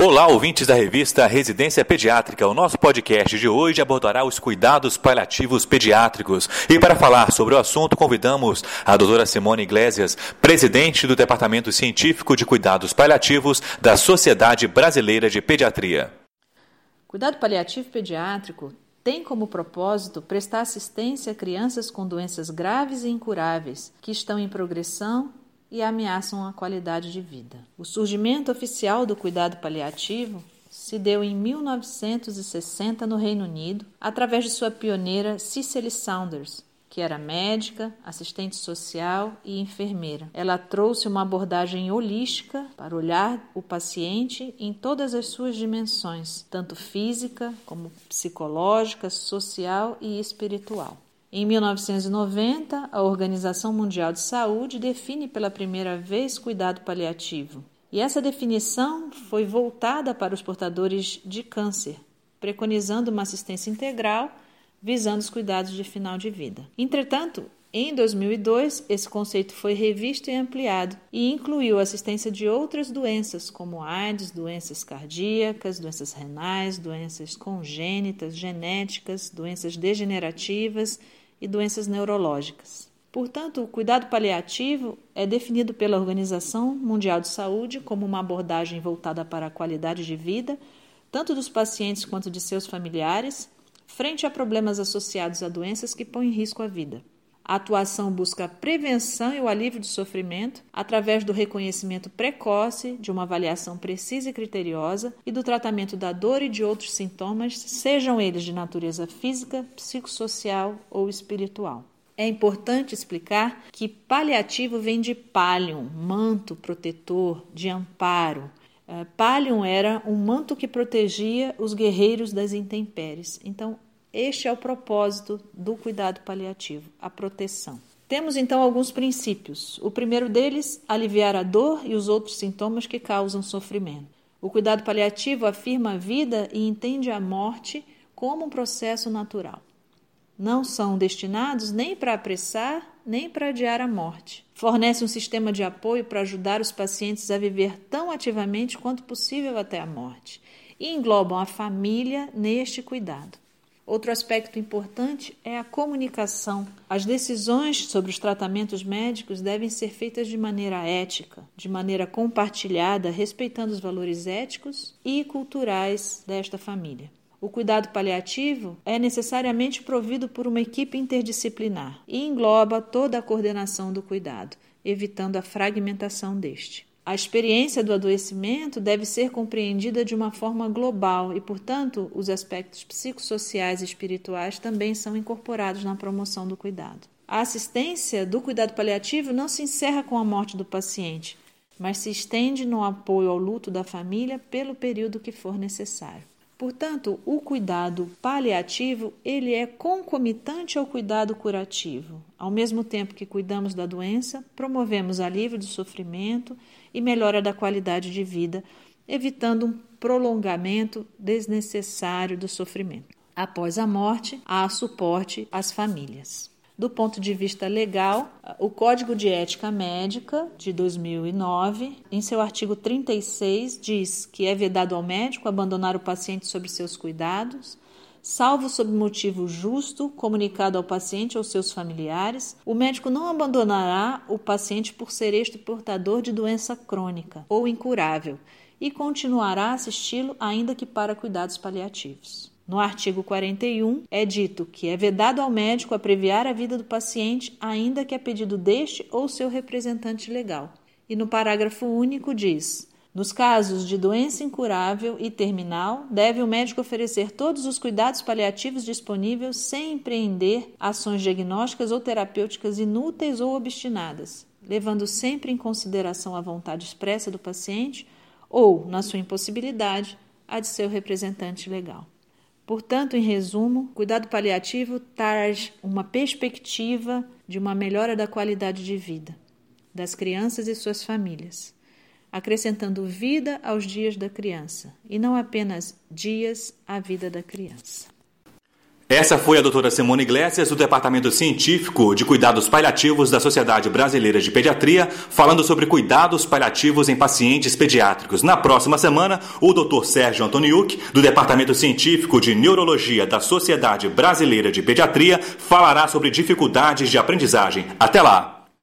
Olá, ouvintes da revista Residência Pediátrica. O nosso podcast de hoje abordará os cuidados paliativos pediátricos. E para falar sobre o assunto, convidamos a doutora Simone Iglesias, presidente do Departamento Científico de Cuidados Paliativos da Sociedade Brasileira de Pediatria. Cuidado paliativo pediátrico tem como propósito prestar assistência a crianças com doenças graves e incuráveis que estão em progressão e ameaçam a qualidade de vida. O surgimento oficial do cuidado paliativo se deu em 1960 no Reino Unido, através de sua pioneira Cicely Saunders, que era médica, assistente social e enfermeira. Ela trouxe uma abordagem holística para olhar o paciente em todas as suas dimensões, tanto física como psicológica, social e espiritual. Em 1990, a Organização Mundial de Saúde define pela primeira vez cuidado paliativo. E essa definição foi voltada para os portadores de câncer, preconizando uma assistência integral visando os cuidados de final de vida. Entretanto, em 2002, esse conceito foi revisto e ampliado e incluiu a assistência de outras doenças, como AIDS, doenças cardíacas, doenças renais, doenças congênitas, genéticas, doenças degenerativas e doenças neurológicas. Portanto, o cuidado paliativo é definido pela Organização Mundial de Saúde como uma abordagem voltada para a qualidade de vida, tanto dos pacientes quanto de seus familiares, frente a problemas associados a doenças que põem em risco a vida. A atuação busca a prevenção e o alívio do sofrimento através do reconhecimento precoce, de uma avaliação precisa e criteriosa e do tratamento da dor e de outros sintomas, sejam eles de natureza física, psicossocial ou espiritual. É importante explicar que paliativo vem de palium, manto protetor, de amparo. Uh, palium era um manto que protegia os guerreiros das intempéries. Então, este é o propósito do cuidado paliativo, a proteção. Temos então alguns princípios. O primeiro deles, aliviar a dor e os outros sintomas que causam sofrimento. O cuidado paliativo afirma a vida e entende a morte como um processo natural. Não são destinados nem para apressar nem para adiar a morte. Fornece um sistema de apoio para ajudar os pacientes a viver tão ativamente quanto possível até a morte e englobam a família neste cuidado. Outro aspecto importante é a comunicação. As decisões sobre os tratamentos médicos devem ser feitas de maneira ética, de maneira compartilhada, respeitando os valores éticos e culturais desta família. O cuidado paliativo é necessariamente provido por uma equipe interdisciplinar e engloba toda a coordenação do cuidado, evitando a fragmentação deste. A experiência do adoecimento deve ser compreendida de uma forma global e, portanto, os aspectos psicossociais e espirituais também são incorporados na promoção do cuidado. A assistência do cuidado paliativo não se encerra com a morte do paciente, mas se estende no apoio ao luto da família pelo período que for necessário. Portanto, o cuidado paliativo, ele é concomitante ao cuidado curativo. Ao mesmo tempo que cuidamos da doença, promovemos alívio do sofrimento e melhora da qualidade de vida, evitando um prolongamento desnecessário do sofrimento. Após a morte, há suporte às famílias. Do ponto de vista legal, o Código de Ética Médica de 2009, em seu artigo 36, diz que é vedado ao médico abandonar o paciente sob seus cuidados, salvo sob motivo justo comunicado ao paciente ou seus familiares, o médico não abandonará o paciente por ser este portador de doença crônica ou incurável e continuará a assisti-lo ainda que para cuidados paliativos. No artigo 41, é dito que é vedado ao médico abreviar a vida do paciente, ainda que a pedido deste ou seu representante legal. E no parágrafo único diz: nos casos de doença incurável e terminal, deve o médico oferecer todos os cuidados paliativos disponíveis sem empreender ações diagnósticas ou terapêuticas inúteis ou obstinadas, levando sempre em consideração a vontade expressa do paciente ou, na sua impossibilidade, a de seu representante legal. Portanto, em resumo, cuidado paliativo traz uma perspectiva de uma melhora da qualidade de vida das crianças e suas famílias, acrescentando vida aos dias da criança e não apenas dias à vida da criança. Essa foi a doutora Simone Iglesias, do Departamento Científico de Cuidados Paliativos da Sociedade Brasileira de Pediatria, falando sobre cuidados paliativos em pacientes pediátricos. Na próxima semana, o doutor Sérgio Antoniuk, do Departamento Científico de Neurologia da Sociedade Brasileira de Pediatria, falará sobre dificuldades de aprendizagem. Até lá!